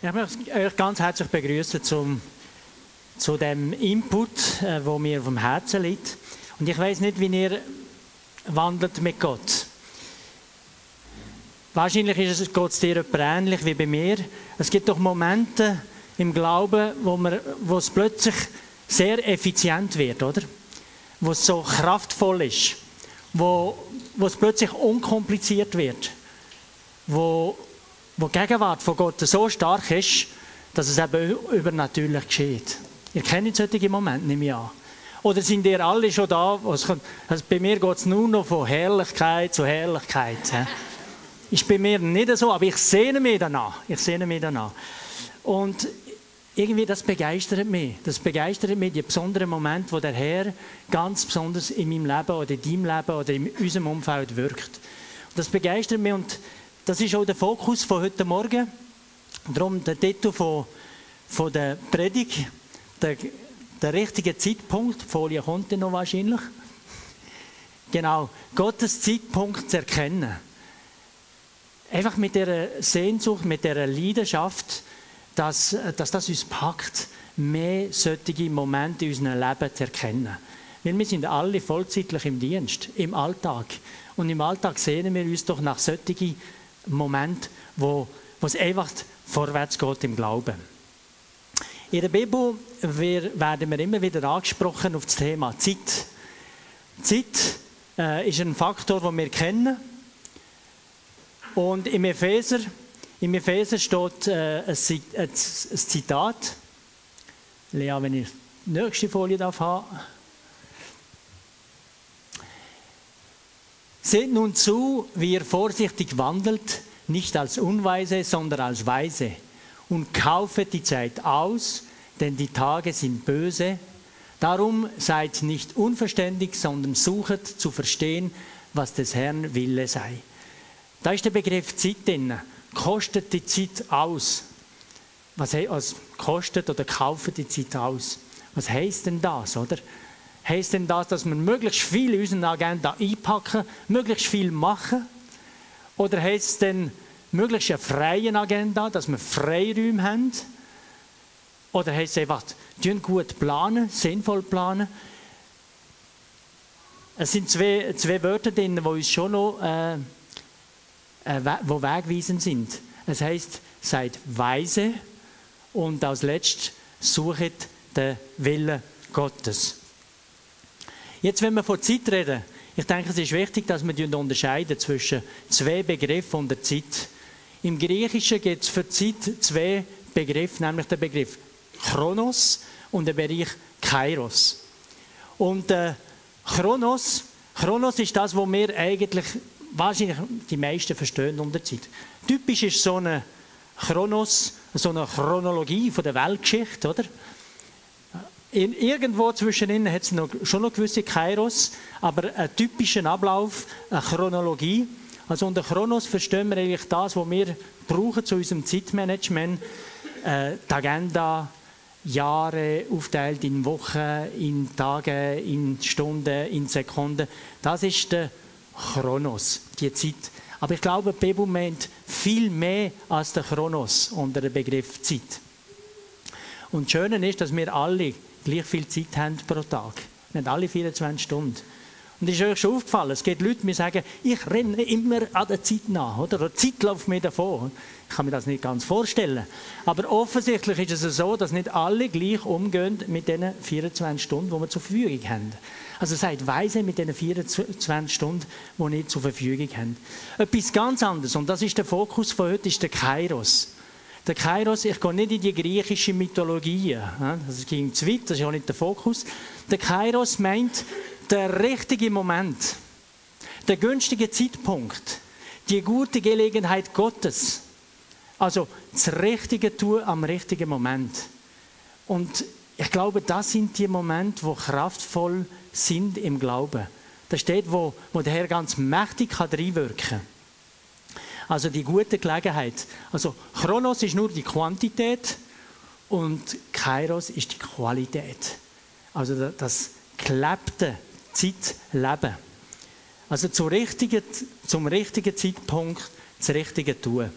Ich möchte euch ganz herzlich begrüßen zum, zu dem Input, äh, wo mir vom Herzen liegt. Und ich weiß nicht, wie ihr wandelt mit Gott. Wahrscheinlich ist es Gott dir ähnlich wie bei mir. Es gibt doch Momente im Glauben, wo, man, wo es plötzlich sehr effizient wird, oder? Wo es so kraftvoll ist, wo, wo es plötzlich unkompliziert wird, wo wo die Gegenwart von Gott so stark ist, dass es eben übernatürlich geschieht. Ihr kennt solche Momente, nehme ich an. Oder sind ihr alle schon da? Also bei mir geht es nur noch von Herrlichkeit zu Herrlichkeit. Ist bei mir nicht so, aber ich sehne mich danach. Ich sehne mich danach. Und irgendwie, das begeistert mich. Das begeistert mich, die besonderen Momente, wo der Herr ganz besonders in meinem Leben oder in deinem Leben oder in unserem Umfeld wirkt. Das begeistert mich und das ist auch der Fokus von heute Morgen. Darum der Titel von, von der Predigt, der, der richtige Zeitpunkt, Folie kommt noch wahrscheinlich. Genau, Gottes Zeitpunkt zu erkennen. Einfach mit der Sehnsucht, mit der Leidenschaft, dass, dass das uns packt, mehr solche Momente in unserem Leben zu erkennen. Weil wir sind alle vollzeitlich im Dienst, im Alltag. Und im Alltag sehnen wir uns doch nach solchen Moment, wo, wo es einfach vorwärts geht im Glauben. In der Bibel werden wir immer wieder angesprochen auf das Thema Zeit. Zeit äh, ist ein Faktor, den wir kennen. Und im Epheser, im Epheser steht äh, ein, ein, ein, Zitat. Lea, wenn ich die nächste Folie darf haben. Seht nun zu, wie ihr vorsichtig wandelt, nicht als Unweise, sondern als Weise, und kaufet die Zeit aus, denn die Tage sind böse. Darum seid nicht unverständig, sondern suchet zu verstehen, was des Herrn Wille sei. Da ist der Begriff Zeit drin. Kostet die Zeit aus. Was also kostet oder kauft die Zeit aus? Was heißt denn das, oder? Heißt denn das, dass wir möglichst viel in unsere Agenda einpacken, möglichst viel machen? Oder heißt es denn möglichst eine freie Agenda, dass wir Freiräume haben? Oder heißt es einfach, gut planen, sinnvoll planen? Es sind zwei, zwei Wörter drin, die uns schon noch äh, äh, wo wegweisend sind. Es heißt, seid weise und als letztes suchet den Willen Gottes. Jetzt, wenn wir von Zeit reden, ich denke, es ist wichtig, dass wir unterscheiden zwischen zwei Begriffen und der Zeit. Im Griechischen gibt es für Zeit zwei Begriffe, nämlich den Begriff Chronos und den Bereich Kairos. Und äh, Chronos, Chronos ist das, was wir eigentlich wahrscheinlich die meisten verstehen unter Zeit. Typisch ist so eine Chronos, so eine Chronologie von der Weltgeschichte, oder? In, irgendwo ihnen hat es noch, schon noch gewisse Kairos, aber einen typischen Ablauf, eine Chronologie. Also unter Chronos verstehen wir eigentlich das, was wir brauchen zu unserem Zeitmanagement. Äh, die Agenda, Jahre aufteilt in Wochen, in Tage, in Stunden, in Sekunden. Das ist der Chronos, die Zeit. Aber ich glaube, Bibel meint viel mehr als der Chronos unter dem Begriff Zeit. Und das Schöne ist, dass wir alle gleich viel Zeit haben pro Tag. Nicht alle 24 Stunden. Und ist euch schon aufgefallen, es gibt Leute, die sagen, ich renne immer an der Zeit nach, oder? Die Zeit läuft mir davon. Ich kann mir das nicht ganz vorstellen. Aber offensichtlich ist es so, dass nicht alle gleich umgehen mit den 24 Stunden, die wir zur Verfügung haben. Also seid weise mit den 24 Stunden, die wir zur Verfügung haben. Etwas ganz anderes, und das ist der Fokus von heute, ist der Kairos. Der Kairos, ich gehe nicht in die griechische Mythologie, das ging zu weit, das ist ja nicht der Fokus. Der Kairos meint der richtige Moment, der günstige Zeitpunkt, die gute Gelegenheit Gottes. Also das Richtige tun am richtigen Moment. Und ich glaube, das sind die Momente, wo kraftvoll sind im Glauben. Das steht, wo, wo der Herr ganz mächtig kann reinwirken kann. Also die gute Gelegenheit. Also Chronos ist nur die Quantität und Kairos ist die Qualität. Also das gelebte Zeitleben. Also zum richtigen, zum richtigen Zeitpunkt das Richtige tun.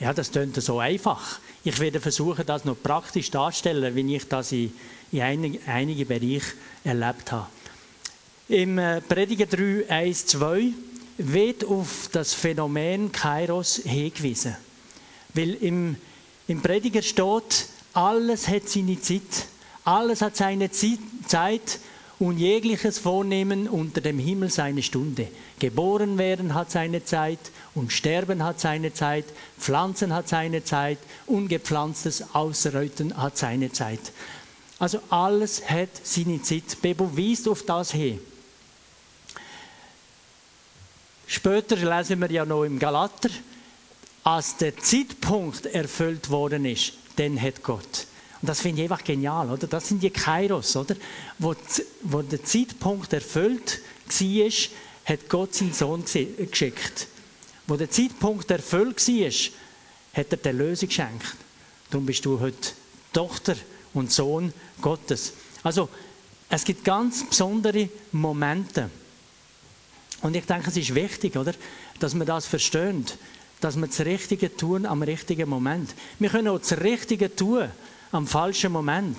Ja, das klingt so einfach. Ich werde versuchen, das noch praktisch darzustellen, wie ich das in, in einigen, einigen Bereichen erlebt habe. Im äh, Prediger 3, 1, 2 wird auf das Phänomen Kairos hingewiesen. Weil im, im Prediger steht, alles hat seine Zeit. Alles hat seine Zeit und jegliches Vornehmen unter dem Himmel seine Stunde. Geboren werden hat seine Zeit und Sterben hat seine Zeit, Pflanzen hat seine Zeit, ungepflanztes Ausreuten hat seine Zeit. Also alles hat seine Zeit. Bebo weist auf das hin. Später lesen wir ja noch im Galater, als der Zeitpunkt erfüllt worden ist, dann hat Gott. Und das finde ich einfach genial, oder? Das sind die Kairos, oder? Wo, wo der Zeitpunkt erfüllt war, hat Gott seinen Sohn geschickt. Wo der Zeitpunkt erfüllt war, hat er die Lösung geschenkt. Darum bist du heute Tochter und Sohn Gottes. Also, es gibt ganz besondere Momente. Und ich denke, es ist wichtig, oder? Dass wir das verstehen. Dass wir das Richtige tun am richtigen Moment. Wir können auch das Richtige tun am falschen Moment.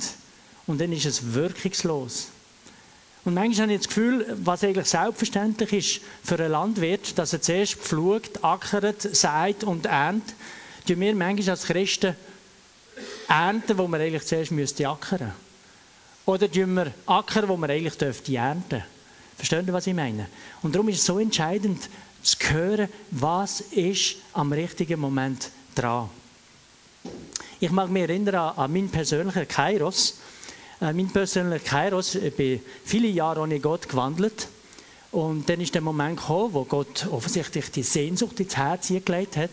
Und dann ist es wirkungslos. Und manchmal habe ich das Gefühl, was eigentlich selbstverständlich ist für einen Landwirt, dass er zuerst pflugt, ackert, sät und erntet, tun wir manchmal als Christen ernten, wo wir eigentlich zuerst müsste ackern. Oder tun wir ackern, wo wir eigentlich dürfte ernten. Verstehen Sie, was ich meine? Und darum ist es so entscheidend, zu hören, was ist am richtigen Moment dran. Ich mag mich erinnern an meinen persönlichen Kairos. Äh, mein persönlicher Kairos, ich bin viele Jahre ohne Gott gewandelt. Und dann ist der Moment gekommen, wo Gott offensichtlich die Sehnsucht ins Herz gelegt hat.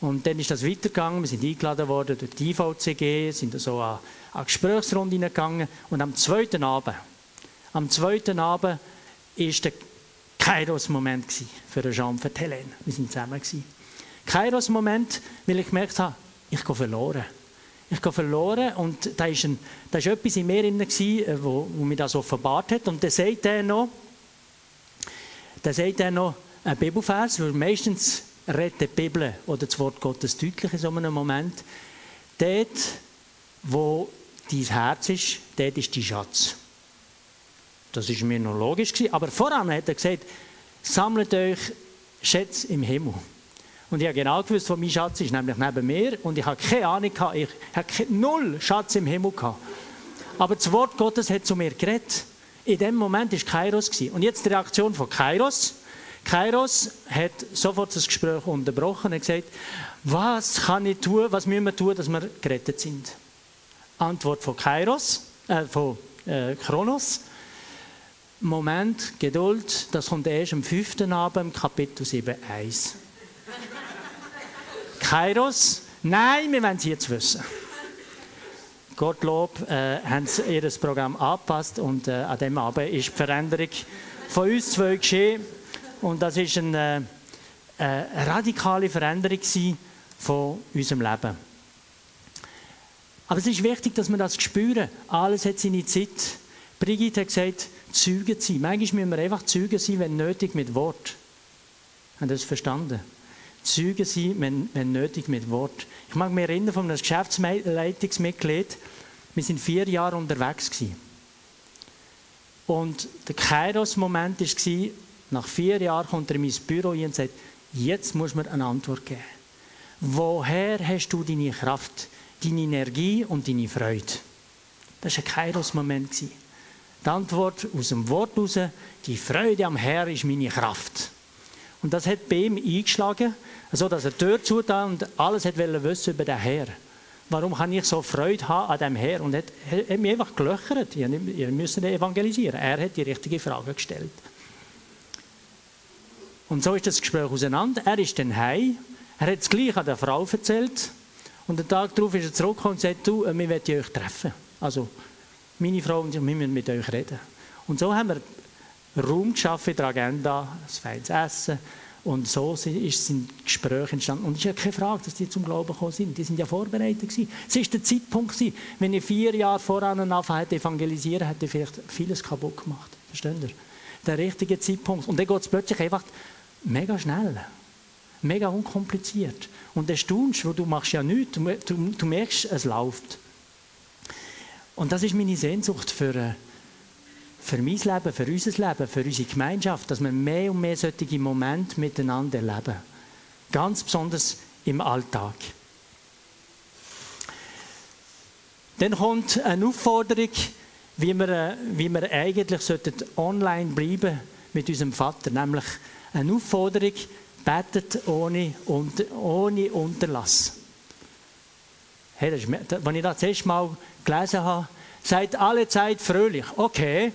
Und dann ist das weitergegangen. Wir sind eingeladen worden durch die IVCG, sind so an, an Gesprächsrunde gegangen. Und am zweiten Abend, am zweiten Abend ist der Kairos-Moment für Jean, für Helene. Wir sind zusammen Kairos-Moment, weil ich gemerkt habe, ich gehe verloren. Ich gehe verloren und da ist, ein, da ist etwas in mir drin, äh, wo, wo mir das offenbart hat. Und dann sagt er noch, dann sagt er noch ein Bibelvers, weil meistens redet die Bibel oder das Wort Gottes deutlich in so einem Moment. Dort, wo dein Herz ist, dort ist dein Schatz. Das ist mir noch logisch gewesen. Aber voran hat er gesagt, sammelt euch Schätze im Himmel. Und ich habe genau gewusst, wo mein Schatz ist, nämlich neben mir. Und ich habe keine Ahnung, gehabt, ich habe null Schatz im Himmel gehabt. Aber das Wort Gottes hat zu mir geredet. In dem Moment war Kairos. Und jetzt die Reaktion von Kairos. Kairos hat sofort das Gespräch unterbrochen und gesagt, was kann ich tun, was müssen wir tun, dass wir gerettet sind? Antwort von Kairos, äh, von äh, Kronos. Moment, Geduld, das kommt erst am fünften Abend, Kapitel 7, 1. Kairos, nein, wir wollen es jetzt wissen. Gottlob äh, haben sie ihr Programm angepasst und äh, an dem Abend ist die Veränderung von uns zwei geschehen. Und das ist eine, äh, eine radikale Veränderung von unserem Leben. Aber es ist wichtig, dass wir das spüren. Alles hat seine Zeit. Brigitte hat gesagt, Zeugen sein. Manchmal müssen wir einfach Zeugen sein, wenn nötig, mit Wort. Haben Sie das verstanden? Zeugen sein, wenn, wenn nötig, mit Wort. Ich mag mich erinnern von einem Geschäftsleitungsmitglied, wir sind vier Jahre unterwegs gewesen. Und der Kairos-Moment war, nach vier Jahren kommt er in mein Büro und sagt, jetzt muss man eine Antwort geben. Woher hast du deine Kraft, deine Energie und deine Freude? Das war ein Kairos-Moment. Die Antwort aus dem Wort heraus, die Freude am Herr ist meine Kraft. Und das hat bei ihm eingeschlagen, so dass er die Tür zutat und alles hat wissen über den Herr. Warum kann ich so Freude haben an dem Herr? Und er hat, hat mich einfach gelöchert. Ihr müsst ihn evangelisieren. Er hat die richtige Frage gestellt. Und so ist das Gespräch auseinander. Er ist dann heim. Er hat es gleich an der Frau erzählt. Und den Tag darauf ist er zurückgekommen und sagt, du, wir wollen euch treffen. Also, meine Frau und ich, wir müssen mit euch reden. Und so haben wir Raum geschaffen in der Agenda, ein feines Essen. Und so ist ein Gespräch entstanden. Und es ist ja keine Frage, dass die zum Glauben gekommen sind. Die sind ja vorbereitet gewesen. Es war der Zeitpunkt gewesen. Wenn ich vier Jahre voran anfangen hätte evangelisieren, hätte ich vielleicht vieles kaputt gemacht. Versteht ihr? Der richtige Zeitpunkt. Und dann geht es plötzlich einfach mega schnell. Mega unkompliziert. Und der staunst, wo du machst ja nichts, du, du, du merkst, es läuft. Und das ist meine Sehnsucht für, äh, für mein Leben, für unser Leben, für unsere Gemeinschaft, dass wir mehr und mehr solche Momente miteinander erleben. Ganz besonders im Alltag. Dann kommt eine Aufforderung, wie wir, äh, wie wir eigentlich online bleiben mit unserem Vater, nämlich eine Aufforderung, betet ohne, ohne Unterlass. Hey, das ist, als ich das erste Mal gelesen habe, seid alle Zeit fröhlich. Okay.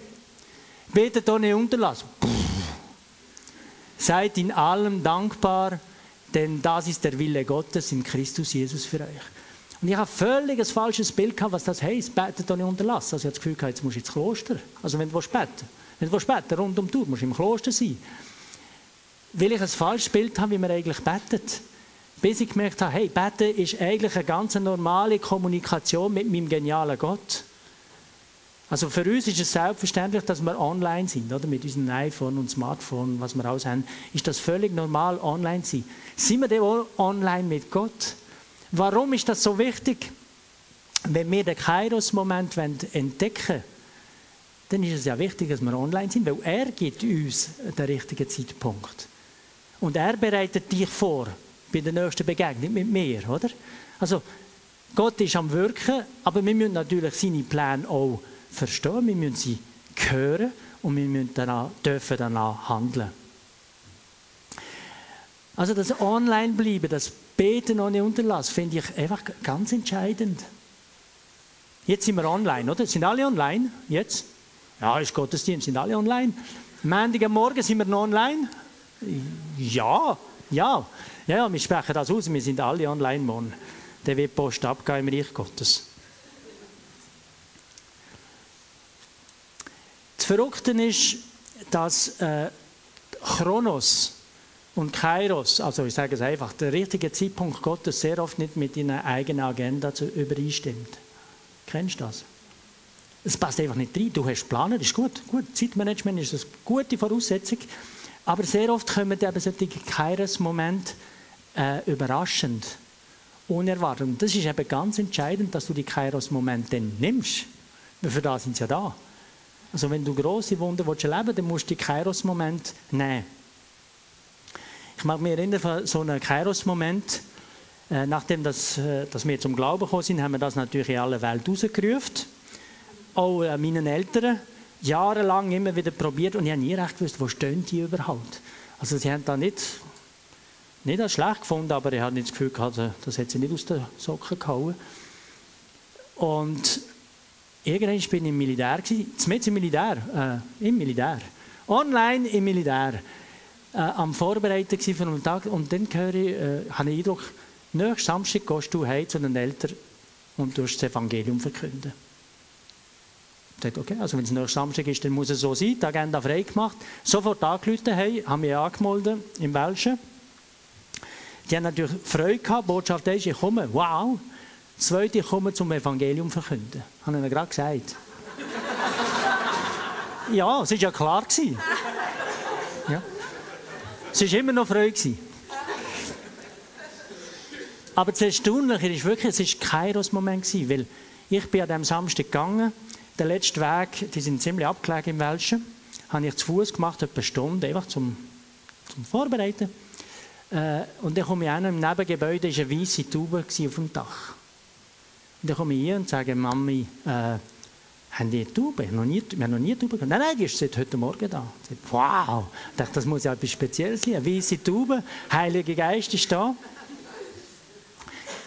Betet ohne Unterlass. Seid in allem dankbar, denn das ist der Wille Gottes in Christus Jesus für euch. Und ich habe völlig ein falsches Bild gehabt, was das heisst, betet ohne Unterlass. Also ich habe das Gefühl gehabt, jetzt musst du ins Kloster. Also wenn du beten wenn du beten rund um die Tour, musst du im Kloster sein. Weil ich ein falsches Bild habe, wie man eigentlich betet. Bis ich gemerkt habe, hey, beten ist eigentlich eine ganz normale Kommunikation mit meinem genialen Gott. Also für uns ist es selbstverständlich, dass wir online sind, oder? Mit unserem iPhone und Smartphone, was wir alles haben, ist das völlig normal, online zu sein. Sind wir denn auch online mit Gott? Warum ist das so wichtig? Wenn wir den Kairos-Moment entdecken wollen, dann ist es ja wichtig, dass wir online sind, weil er gibt uns den richtigen Zeitpunkt. Und er bereitet dich vor bei der nächsten Begegnung mit mir, oder? Also, Gott ist am Wirken, aber wir müssen natürlich seine Pläne auch verstehen, wir müssen sie hören und wir müssen danach, dürfen danach handeln. Also das Online-Bleiben, das Beten ohne Unterlass, finde ich einfach ganz entscheidend. Jetzt sind wir online, oder? Sind alle online? Jetzt? Ja, ist Gottesdienst, sind alle online. Montag am Morgen sind wir noch online? Ja, ja. Ja, wir sprechen das aus, wir sind alle online morgen. Der wird Post abgeben im Reich Gottes. Das Verrückte ist, dass äh, Chronos und Kairos, also ich sage es einfach, der richtige Zeitpunkt Gottes sehr oft nicht mit deiner eigenen Agenda übereinstimmt. Kennst du das? Es passt einfach nicht rein. Du hast das ist gut. gut. Zeitmanagement ist eine gute Voraussetzung. Aber sehr oft kommen eben solche Kairos-Momente äh, überraschend, unerwartet. Und das ist eben ganz entscheidend, dass du die Kairos-Momente nimmst. Weil für das sind sie ja da. Also wenn du große Wunder willst erleben dann musst du die Kairos-Momente nehmen. Ich mag mich erinnern von so einem Kairos-Moment, äh, nachdem das, äh, dass wir zum Glauben gekommen sind, haben wir das natürlich in aller Welt rausgerufen auch äh, meinen Eltern jahrelang immer wieder probiert und ich habe nie recht gewusst, wo stehen die überhaupt. Also sie haben da nicht, nicht als schlecht gefunden, aber ich nicht das Gefühl gehabt, äh, das hat sie nicht aus den Socken gehauen. Und irgendwann bin ich im Militär, mit im Militär, äh, im Militär, online im Militär, äh, am Vorbereiten für einen Tag und dann höre ich, äh, habe ich den Eindruck, nächsten Samstag gehst du heim zu den Eltern und du das Evangelium verkünden. Ich dachte, okay, also wenn es nächsten Samstag ist, dann muss es so sein, die Agenda frei gemacht. Sofort angerufen, hey, haben mich angemeldet im Welschen. Die haben natürlich Freude gehabt, die Botschaft ist, ich komme, wow. Zweite, ich komme zum Evangelium verkünden. Habe ich ihnen gerade gesagt. ja, es war ja klar. Ja. Es war immer noch Freude. Aber das Erstaunliche ist wirklich, es war kein Kairos-Moment, weil ich bin an diesem Samstag gegangen der letzte Weg, die sind ziemlich abgelegen im Welschen, habe ich zu Fuß gemacht, etwa eine Stunde, einfach zum, zum Vorbereiten. Äh, und dann komme ich auch noch im Nebengebäude, ist eine weiße Taube auf dem Dach. Und dann komme ich hier und sage, Mami, äh, haben die eine Taube? Wir haben noch nie eine Taube gehabt. Nein, nein, die ist seit heute Morgen da. Dachte, wow, ich dachte, das muss ja etwas Spezielles sein. Eine weiße Taube, Heiliger Geist ist da.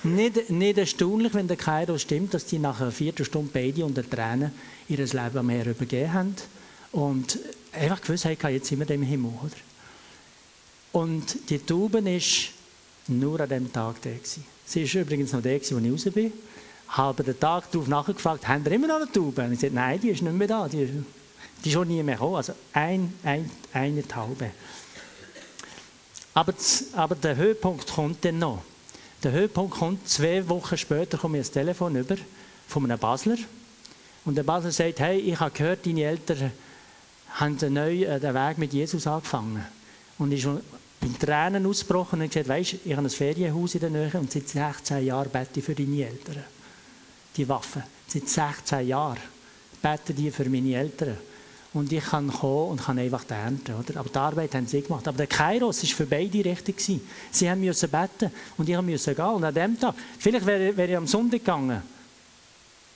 Nicht, nicht erstaunlich, wenn der Kairo stimmt, dass die nach einer Viertelstunde beide unter Tränen ihr Leben am Herrn übergeben haben und einfach gewusst haben, jetzt sind wir im Himmel. Oder? Und die Taube ist nur an dem Tag da. Gewesen. Sie ist übrigens noch der, als ich raus bin. Habe den Tag darauf nachgefragt, haben wir immer noch eine Taube? Und ich sagte, nein, die ist nicht mehr da. Die, die ist schon nie mehr gekommen. Also ein, ein, eine Taube. Aber, aber der Höhepunkt kommt dann noch. Der Höhepunkt kommt, zwei Wochen später komme ich ein Telefon über von einem Basler. Und der Basler sagt, hey, ich habe gehört, deine Eltern haben neu äh, den Weg mit Jesus angefangen. Und ist bin Tränen ausgebrochen und gesagt, weißt, ich habe ein Ferienhaus in der Nähe und seit 16 Jahren bete ich für deine Eltern. Die Waffen. Seit 16 Jahren bete die für meine Eltern. Und ich kann kommen und kann einfach ernten. Oder? Aber die Arbeit haben sie gemacht. Aber der Kairos war für beide richtig. Gewesen. Sie haben müssen beten und ich musste gehen. Und an dem Tag, vielleicht wäre, wäre ich am Sonntag gegangen,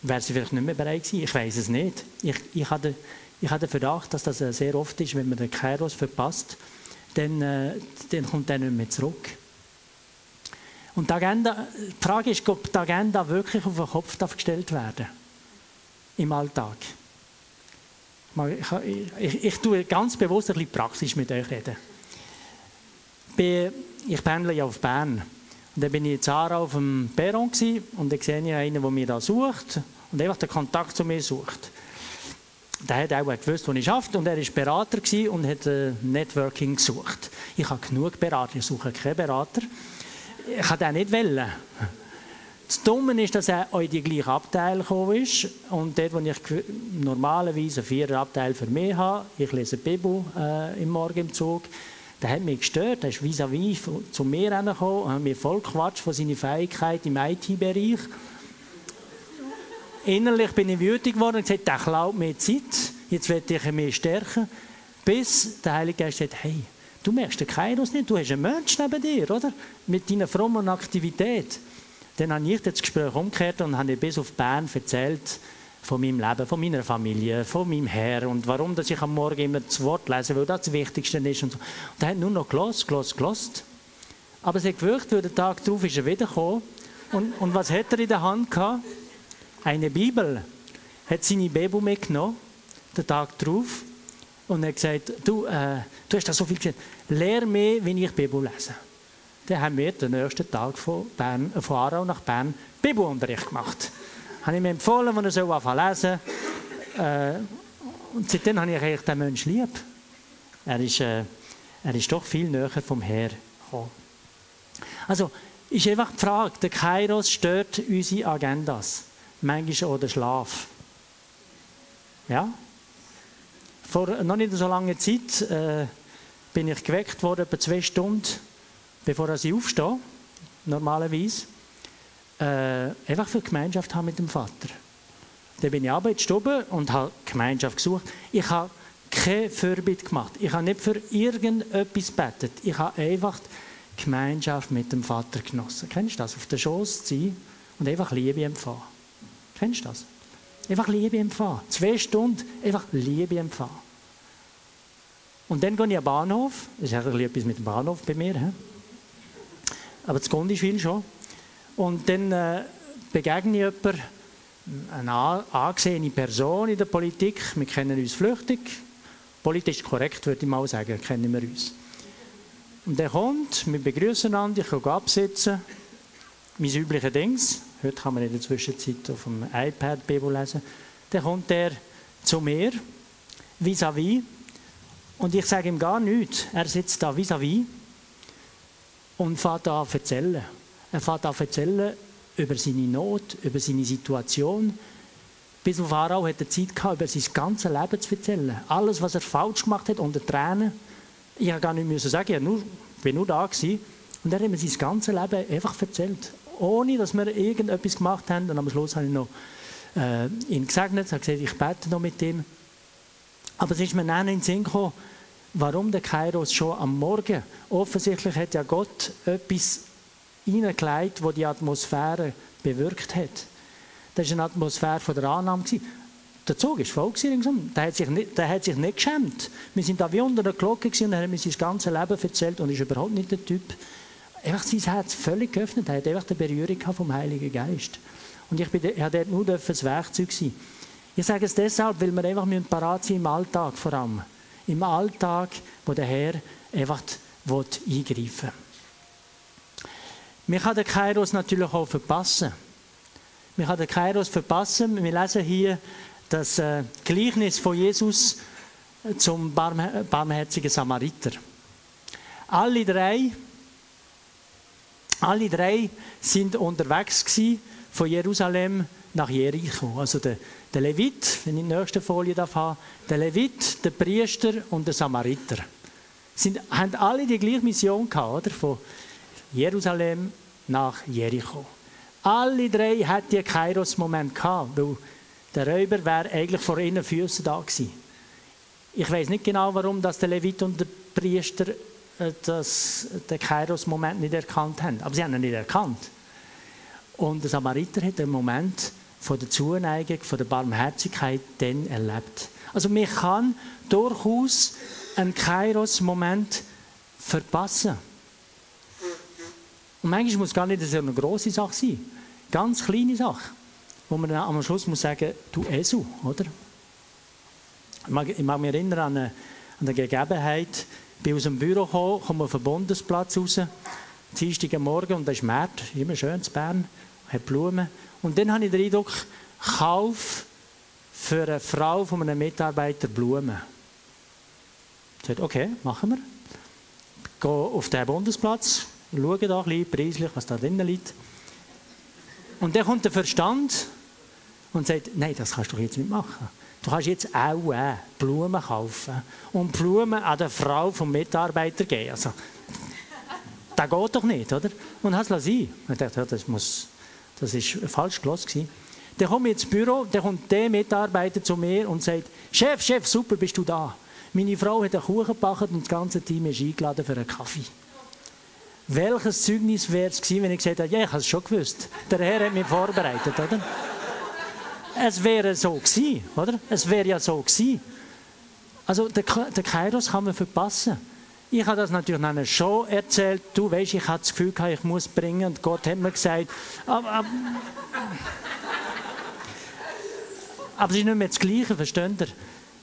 wäre sie vielleicht nicht mehr bereit gewesen. Ich weiß es nicht. Ich, ich, hatte, ich hatte den Verdacht, dass das sehr oft ist, wenn man den Kairos verpasst, dann, äh, dann kommt er nicht mehr zurück. Und die, Agenda, die Frage ist, ob die Agenda wirklich auf den Kopf gestellt werden im Alltag. Ich, ich, ich, tue ganz bewusst ein bisschen praxisch mit euch reden. Ich pendle ja auf Bern. Und dann bin ich in Zara auf dem Perron und dann sehe ich einen, der mich da sucht und einfach den Kontakt zu mir sucht. Der hat auch gewusst, wo ich arbeite und er war Berater und hat äh, Networking gesucht. Ich habe genug Berater, ich suche keinen Berater. Ich kann den nicht wählen. Das Dumme ist, dass er in die gleichen Abteil gekommen ist. Und dort, wo ich normalerweise einen Viererabteil für mich habe, ich lese Bibel äh, im Morgen im Zug, der hat mich gestört. Er ist vis-à-vis -vis zu mir gekommen und hat mir voll Quatsch von seiner Fähigkeit im IT-Bereich. Innerlich bin ich wütend geworden und gesagt, der klaut mir Zeit, jetzt werde ich mich stärken. Bis der Heilige Geist sagt, hey, du merkst den Kairos nicht, du hast einen Menschen neben dir, oder? Mit deiner frommen Aktivität. Dann habe ich das Gespräch umgekehrt und habe bis auf Bern erzählt von meinem Leben, von meiner Familie, von meinem Herr und warum dass ich am Morgen immer das Wort lese, weil das das Wichtigste ist. Und, so. und er hat nur noch gelost, gelost, gelost. Aber es hat gewirkt, weil der Tag darauf ist er wiedergekommen. Und, und was hat er in der Hand gehabt? Eine Bibel. Er hat seine Bibel mitgenommen, den Tag darauf, und hat gesagt, du, äh, du hast da so viel gesagt, lehr mir, wie ich Bibel lese. Dann haben wir den nächsten Tag von, Bern, von Aarau nach Bern Bibelunterricht gemacht. Habe ich mir empfohlen, wenn er so lesen äh, Und seitdem habe ich eigentlich den Menschen lieb. Er ist, äh, er ist doch viel näher vom Herr gekommen. Also, ist einfach die Frage, der Kairos stört unsere Agendas. Manchmal auch der Schlaf. Ja? Vor noch nicht so langer Zeit äh, bin ich geweckt worden, etwa zwei Stunden bevor ich aufstehe, normalerweise, äh, einfach für Gemeinschaft haben mit dem Vater. Dann bin ich aber in die und habe Gemeinschaft gesucht. Ich habe keine Fürbitte gemacht. Ich habe nicht für irgendetwas betet. Ich habe einfach Gemeinschaft mit dem Vater genossen. Kennst du das? Auf den Schoß ziehen und einfach Liebe empfangen. Kennst du das? Einfach Liebe empfangen. Zwei Stunden einfach Liebe empfangen. Und dann gehe ich am Bahnhof. Das ist ein etwas mit dem Bahnhof bei mir. He? aber das Gondischwil schon. Und dann äh, begegne ich jemanden, eine angesehene Person in der Politik, wir kennen uns flüchtig, politisch korrekt würde ich mal sagen, kennen wir uns. Und der kommt, wir begrüßen einander, ich kann absitzen, mein übliches Dings, heute kann man in der Zwischenzeit auf dem iPad Bibel lesen, dann kommt er zu mir, vis-à-vis, -vis, und ich sage ihm gar nichts, er sitzt da vis-à-vis, -vis, und fährt an zu erzählen. Er fährt an zu erzählen über seine Not, über seine Situation. Bis auf Aarau hat er Zeit gehabt, über sein ganzes Leben zu erzählen. Alles, was er falsch gemacht hat, unter Tränen. Ich habe gar nicht sagen, ich nur, bin nur da gewesen. Und er hat mir sein ganzes Leben einfach erzählt. Ohne, dass wir irgendetwas gemacht haben. Und am Schluss habe ich noch äh, ihn gesegnet, habe gesagt, ich bete noch mit ihm. Aber es ist mir dann in den Sinn gekommen, warum der Kairos schon am Morgen? Offensichtlich hat ja Gott etwas hineingelegt, wo die Atmosphäre bewirkt hat. Das war eine Atmosphäre von der Annahme. Der Zug war voll. Der hat, sich nicht, der hat sich nicht geschämt. Wir sind da wie unter der Glocke und hat mir sein ganzes Leben erzählt und ist überhaupt nicht der Typ. Einfach sein Herz völlig geöffnet. Hat einfach die Berührung vom Heiligen Geist. Und ich, ich dort nur das Werkzeug sein. Ich sage es deshalb, weil wir einfach parat sein im Alltag vor allem im Alltag, wo der Herr einfach eingreifen will. Man kann den Kairos natürlich auch verpassen. Man kann den Kairos verpassen. Wir lesen hier das äh, Gleichnis von Jesus zum barmherzigen Samariter. Alle drei, alle drei sind unterwegs von Jerusalem nach Jericho. Also der, der Levit, wenn ich die nächste Folie darf haben, der Levit, der Priester und der Samariter. sind, haben alle die gleiche Mission gehabt, oder? Von Jerusalem nach Jericho. Alle drei hatten den Kairos-Moment gehabt, weil der Räuber wäre eigentlich vor ihren Füßen da gewesen. Ich weiß nicht genau, warum das der Levit und der Priester äh, das, den Kairos-Moment nicht erkannt haben. Aber sie haben ihn nicht erkannt. Und der Samariter hat den Moment von der Zuneigung, von der Barmherzigkeit dann erlebt. Also man kann durchaus einen Kairos-Moment verpassen. Und manchmal muss gar nicht so eine grosse Sache sein. Ganz kleine Sache, wo man dann am Schluss muss sagen, du Esu, oder? Ich mag, ich mag mich erinnern an eine, an eine Gegebenheit, bin aus dem Büro gekommen, komme auf den Bundesplatz raus, Dienstag Morgen, und da ist März, immer schön zu Bern, hat Blumen. Und dann habe ich den Eindruck, Kauf für eine Frau von einem Mitarbeiter Blumen. Ich sagte, okay, machen wir. Gehe auf den Bundesplatz, schaue da ein bisschen preislich, was da drinnen liegt. Und dann kommt der Verstand und sagt, nein, das kannst du jetzt nicht machen. Du kannst jetzt auch äh, Blumen kaufen und Blumen an der Frau vom Mitarbeiter geben. Also, das geht doch nicht, oder? Und hast es sein. Ich dachte, ja, das muss, das ist falsch gelesen. Dann komme ich ins Büro, dann kommt der Mitarbeiter zu mir und sagt, Chef, Chef, super, bist du da. Meine Frau hat einen Kuchen gebacken und das ganze Team ist eingeladen für einen Kaffee. Welches Zeugnis wäre es gewesen, wenn ich gesagt hätte, ja, ich habe es schon gewusst. Der Herr hat mich vorbereitet, oder? Es wäre so gewesen, oder? Es wäre ja so gewesen. Also, der, Kairos kann man verpassen. Ich habe das natürlich dann schon erzählt. Du weißt, ich hatte das Gefühl, ich muss bringen. Und Gott hat mir gesagt, aber, aber, aber es ist nicht mehr das Gleiche, versteht ihr?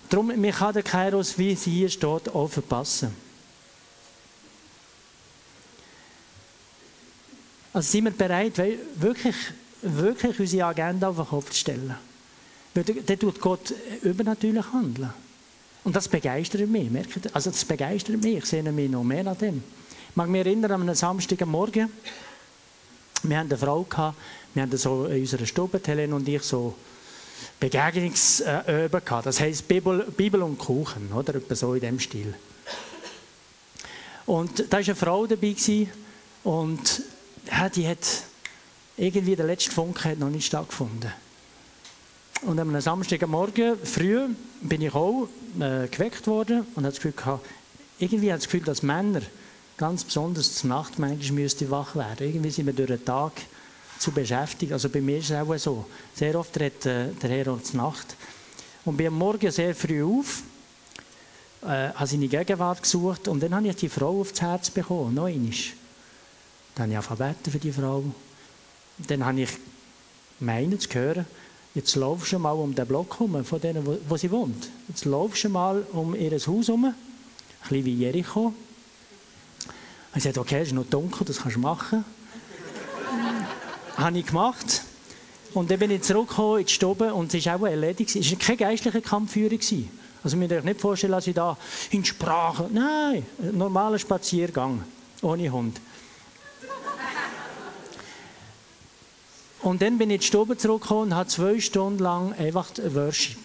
Darum, man kann den Kairos, wie es hier steht, auch verpassen. Also sind wir bereit, wirklich, wirklich unsere Agenda auf den Kopf zu stellen. Weil dann tut Gott übernatürlich handeln. Und das begeistert mich. Merkt Also das begeistert mich. Ich sehe mich noch mehr an dem. Ich mag mich erinnern an einem Samstagmorgen. Wir hatten eine Frau, gehabt, wir hatten so in unserer Stube, Helen und ich, so Begegnungsüben gehabt. Das heisst Bibel, Bibel und Kuchen, oder? Etwa so in dem Stil. Und da war eine Frau dabei gewesen, und ja, die hat irgendwie der letzte Funke hat noch nicht stattgefunden. Und am Samstagmorgen früh bin ich auch äh, geweckt worden und habe das Gefühl irgendwie das Gefühl, dass Männer ganz besonders zur Nacht manchmal wach werden. Irgendwie sind wir durch den Tag zu beschäftigen. Also bei mir ist es auch so. Sehr oft redet äh, der Herr uns Nacht. Und bin am Morgen sehr früh auf, äh, habe seine Gegenwart gesucht und dann habe ich die Frau aufs Herz bekommen, noch einmal. Dann habe ich angefangen für die Frau. Dann habe ich meinen zu hören, jetzt laufst du mal um den Block herum, von denen, wo, wo sie wohnt. Jetzt laufst du mal um ihr Haus herum, ein bisschen wie Jericho. Ich sagte, okay, es ist noch dunkel, das kannst du machen. habe ich gemacht. Und dann bin ich zurückgekommen in die Stube und es war auch erledigt. Es war keine geistliche Kampfführung. Also, mir euch nicht vorstellen, dass ich da in Sprache. Nein, ein normaler Spaziergang ohne Hund. Und dann bin ich in die Stube zurückgekommen und habe zwei Stunden lang einfach Worship.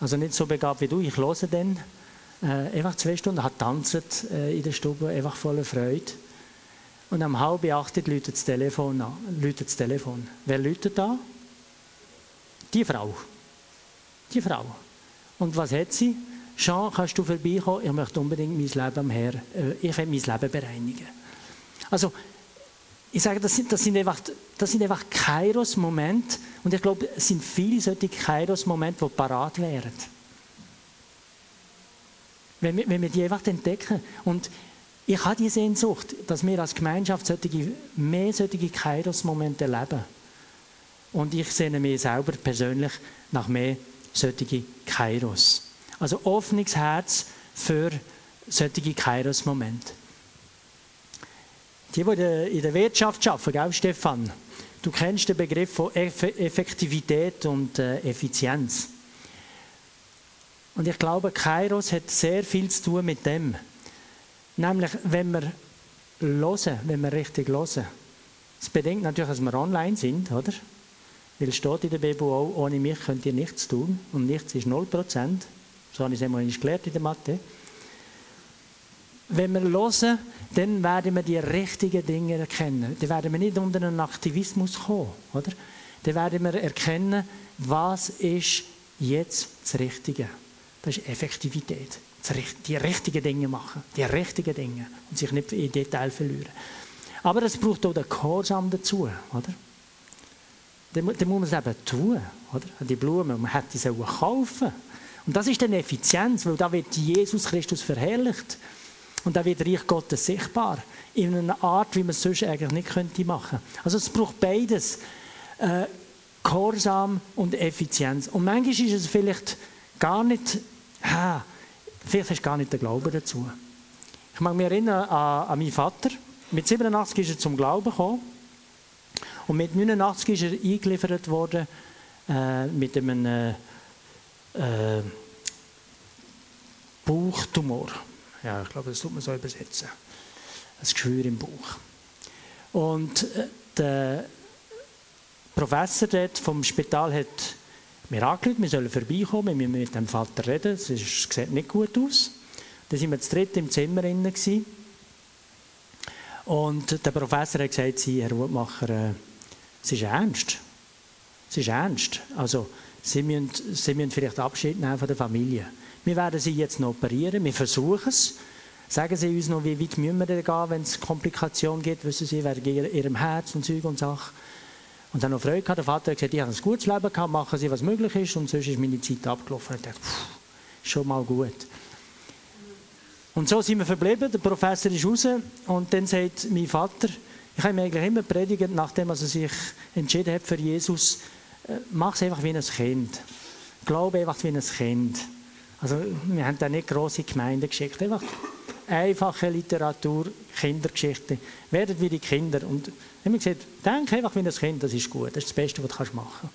Also nicht so begabt wie du, ich höre dann. Äh, einfach zwei Stunden, hat tanzt äh, in der Stube, einfach voller Freude. Und um halb acht läutet das Telefon an. Läutet das Telefon. Wer läutet da? Die Frau. Die Frau. Und was hat sie? Jean, kannst du vorbeikommen? Ich möchte unbedingt mein Leben am Herr, äh, ich will mein Leben bereinigen. Also, ich sage, das sind, das sind einfach, das sind einfach Kairos-Momente. Und ich glaube, es sind viele solche Kairos-Momente, die parat wären. Wenn wir, wenn wir die einfach entdecken. Und ich habe die Sehnsucht, dass wir als Gemeinschaft solche, mehr solche Kairos-Momente erleben. Und ich sehne mich selber persönlich nach mehr solche Kairos. Also offenes Herz für solche Kairos-Momente. Die, die in der Wirtschaft arbeiten, gell, Stefan? Du kennst den Begriff von Effektivität und äh, Effizienz. Und ich glaube, Kairos hat sehr viel zu tun mit dem. Nämlich, wenn wir hören, wenn wir richtig hören. Das bedingt natürlich, dass wir online sind, oder? Weil es steht in der Bibel auch, ohne mich könnt ihr nichts tun. Und nichts ist 0%. So habe ich es einmal gelernt in der Mathe. Wenn wir hören, dann werden wir die richtigen Dinge erkennen. Dann werden wir nicht unter einen Aktivismus kommen, oder? Dann werden wir erkennen, was ist jetzt das Richtige. Das ist Effektivität. Die richtigen Dinge machen. Die richtigen Dinge. Und sich nicht in Detail verlieren. Aber es braucht auch den Gehorsam dazu, oder? Dann, muss man es eben tun, oder? Die Blumen, man hätte sie kaufen. Und das ist dann Effizienz, weil da wird Jesus Christus verherrlicht. Und da wird Reich Gottes sichtbar. In einer Art, wie man es sonst eigentlich nicht könnte machen. Also es braucht beides. Äh, Gehorsam und Effizienz. Und manchmal ist es vielleicht gar nicht, ha, vielleicht du gar nicht den Glauben dazu. Ich mag mich erinnern an, an meinen Vater. Mit 87 ist er zum Glauben gekommen. Und mit 89 ist er eingeliefert worden äh, mit einem äh, äh, Bauchtumor. Ja, ich glaube, das tut man so übersetzen. Ein Geschwür im Bauch. Und äh, der Professor dort vom Spital hat mir angerufen, wir sollen vorbeikommen, wir müssen mit dem Vater reden, es sieht nicht gut aus. Dann waren wir zu dritt im Zimmer drin. Und der Professor hat gesagt, Sie, Herr Hutmacher, äh, es ist ernst. Es ist ernst. Also, Sie müssen, Sie müssen vielleicht Abschied nehmen von der Familie. Wir werden Sie jetzt noch operieren, wir versuchen es. Sagen Sie uns noch, wie weit müssen wir denn gehen, wenn es Komplikationen gibt, wissen Sie, wegen Ihrem Herz und Zeug und Sachen. Und dann noch Freude gehabt. Der Vater hat gesagt, ich habe ein gutes Leben gehabt, machen Sie, was möglich ist. Und sonst ist meine Zeit abgelaufen. Ich dachte, pff, schon mal gut. Und so sind wir verblieben. Der Professor ist raus. Und dann sagt mein Vater, ich habe ihm eigentlich immer predigt, nachdem er sich entschieden hat für Jesus, äh, mach es einfach wie ein Kind. Glaube einfach wie ein Kind. Also, wir haben da nicht grosse Gemeinden geschickt. Einfach einfache Literatur, Kindergeschichte. Werdet wie die Kinder. Und haben wir gesagt, denk einfach wie ein Kind, das ist gut. Das ist das Beste, was du machen kannst.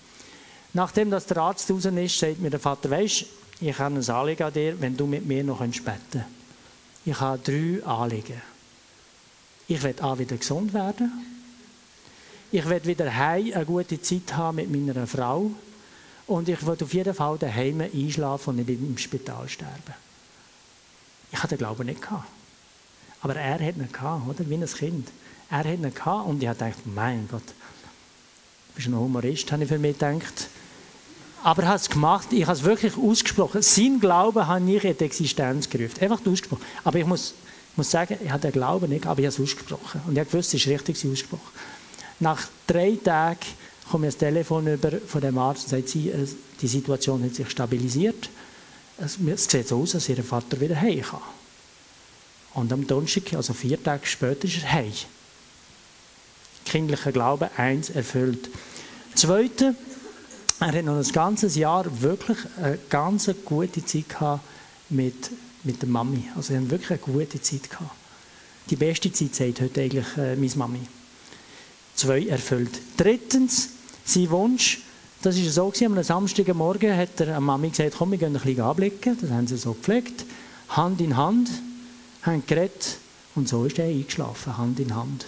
Nachdem das der Arzt raus ist, sagt mir der Vater, weisst, ich habe ein Anliegen an dir, wenn du mit mir noch beten kannst. Ich habe drei Anliegen. Ich werde auch wieder gesund werden. Ich werde wieder heim eine gute Zeit haben mit meiner Frau. Und ich werde auf jeden Fall daheim einschlafen und nicht im Spital sterben. Ich hatte den Glauben nicht gehabt. Aber er hat ihn gehabt, oder? Wie ein Kind. Er hat ihn gehabt und ich gedacht, mein Gott, du bist ein Humorist, habe ich für mich gedacht. Aber er hat es gemacht, ich habe es wirklich ausgesprochen. Sein Glauben habe ich in die Existenz gerufen. Einfach ausgesprochen. Aber ich muss, muss sagen, ich habe den Glauben nicht, aber ich habe es ausgesprochen. Und ich gewusst, es ist richtig ausgesprochen. Nach drei Tagen komme ich das Telefon über von dem Arzt und sagt, sie, äh, die Situation hat sich stabilisiert. Es, sieht so aus, als ihr Vater wieder heim kann. Und am Donnerstag, also vier Tage später, ist er heim. Kindlicher Glaube, eins erfüllt. Zweite, er hat noch ein ganzes Jahr wirklich eine ganz gute Zeit gehabt mit, mit der Mami. Also, er hat wirklich eine gute Zeit gehabt. Die beste Zeit, sagt heute eigentlich äh, meine Mami. Zwei erfüllt. Drittens, sein Wunsch, das war so, am Samstagmorgen hat der Mami gesagt, komm, wir gehen ein bisschen anblicken. Das haben sie so gepflegt. Hand in Hand, haben geredet und so ist er eingeschlafen, Hand in Hand.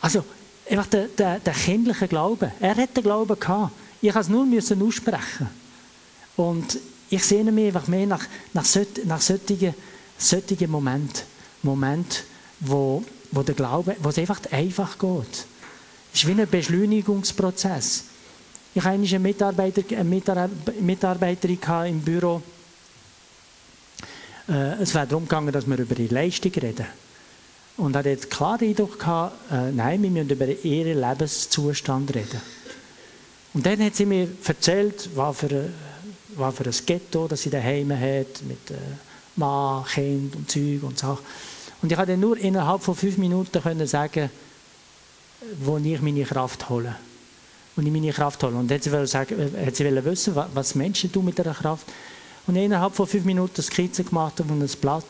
Also, einfach der, der, der kindliche Glaube. Er hat den Glauben gehabt. Ich musste es nur müssen aussprechen. Und ich sehne mich einfach mehr nach, nach, nach solchen, solchen Momenten. Momenten, wo, wo der Glaube, wo es einfach einfach geht. Es ist wie ein Beschleunigungsprozess. Ich hatte eine Mitarbeiter, eine Mitarbeiterin im Büro. Äh, es wäre darum gegangen, dass wir über ihre Leistung reden. Und er hat klar den Eindruck gehabt, äh, nein, wir müssen über ihren Lebenszustand reden. Und dann hat sie mir erzählt, was für, was für ein Ghetto das sie daheim hat, mit äh, Mann, Kind und Zeug und Sachen. Und ich konnte nur innerhalb von fünf Minuten können sagen, wo ich meine Kraft hole. Wo ich meine Kraft hole. Und hat sie, sagen, hat sie wissen, was Menschen tun mit dieser Kraft. Und innerhalb von fünf Minuten Skizze gemacht auf ein Blatt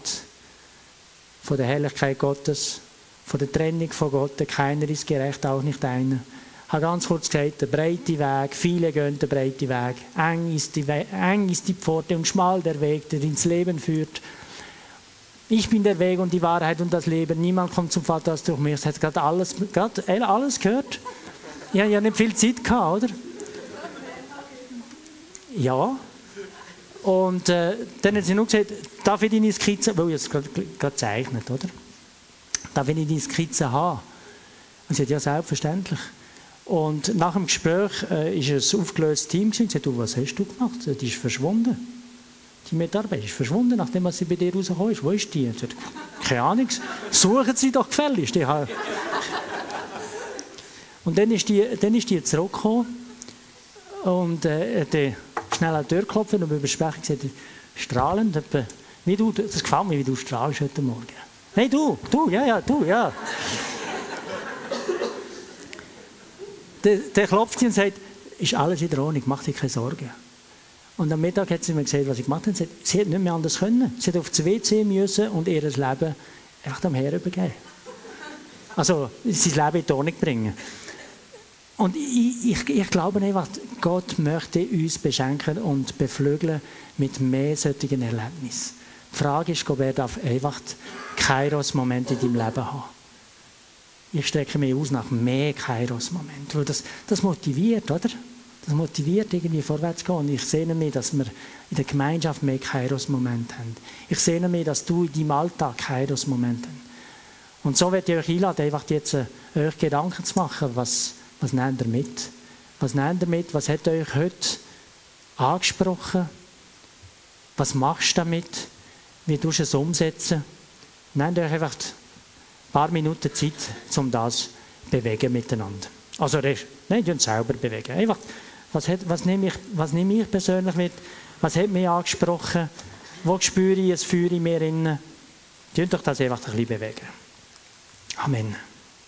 von der Herrlichkeit Gottes, von der Trennung von Gott. Keiner ist gerecht, auch nicht einer. Ich habe ganz kurz gesagt, der breite Weg, viele gehen den breiten Weg. Eng ist, die We eng ist die Pforte und schmal der Weg, der ins Leben führt. Ich bin der Weg und die Wahrheit und das Leben. Niemand kommt zum Vater als durch mich. Es hat gerade alles, alles gehört. Ich habe ja nicht viel Zeit gehabt, oder? Ja. Und äh, dann hat sie nur gesagt, darf ich deine Skizze, weil ich es gerade zeichnet, oder? Darf ich deine Skizze haben? Und sie hat ja, selbstverständlich. Und nach dem Gespräch äh, ist ein aufgelöstes Team gewesen. Sie hat, du, was hast du gemacht? Die ist verschwunden. Die Mitarbeiterin ist verschwunden, nachdem sie bei dir rausgekommen ist. Wo ist die? Hat, keine Ahnung. Suchen Sie doch gefälligst. und dann ist die, dann ist die zurückgekommen und äh, hat schnell an die Tür geklopft und über Besprechung gesagt, strahlend, etwa, wie du, das gefällt mir, wie du strahlst heute Morgen. Hey, du, du, ja, ja, du, ja. der, der klopft sie und sagt, ist alles in Ordnung, mach dir keine Sorgen. Und am Mittag hat sie mir gesagt, was ich gemacht habe. Sie, sie hat nicht mehr anders können. Sie hat auf das WC müssen und ihr Leben echt am Herr übergeben. Also, sein Leben in die Ordnung bringen. Und ich, ich, ich, glaube einfach, Gott möchte uns beschenken und beflügeln mit mehr solchen Erlebnissen. Die Frage ist, ob er darf einfach Kairos-Momente in deinem Leben haben. Ich strecke mich aus nach mehr Kairos-Momenten. Das, das motiviert, oder? Motiviert, irgendwie vorwärts zu gehen. Ich sehne mich, dass wir in der Gemeinschaft mehr Kairos-Momente haben. Ich sehne mich, dass du in deinem Alltag Kairos-Momente hast. Und so werde ich euch einladen, einfach jetzt äh, euch Gedanken zu machen, was, was nehmt ihr mit? Was nehmt ihr mit? Was hat euch heute angesprochen? Was machst du damit? Wie tust du es umsetzen? Nehmt euch einfach ein paar Minuten Zeit, um das zu bewegen miteinander. Also, nein, uns selber bewegen. Einfach, was, hat, was, nehme ich, was nehme ich persönlich mit? Was hat mich angesprochen? Wo spüre ich ein Feuer in mir? Tun doch das einfach ein bisschen bewegen. Amen.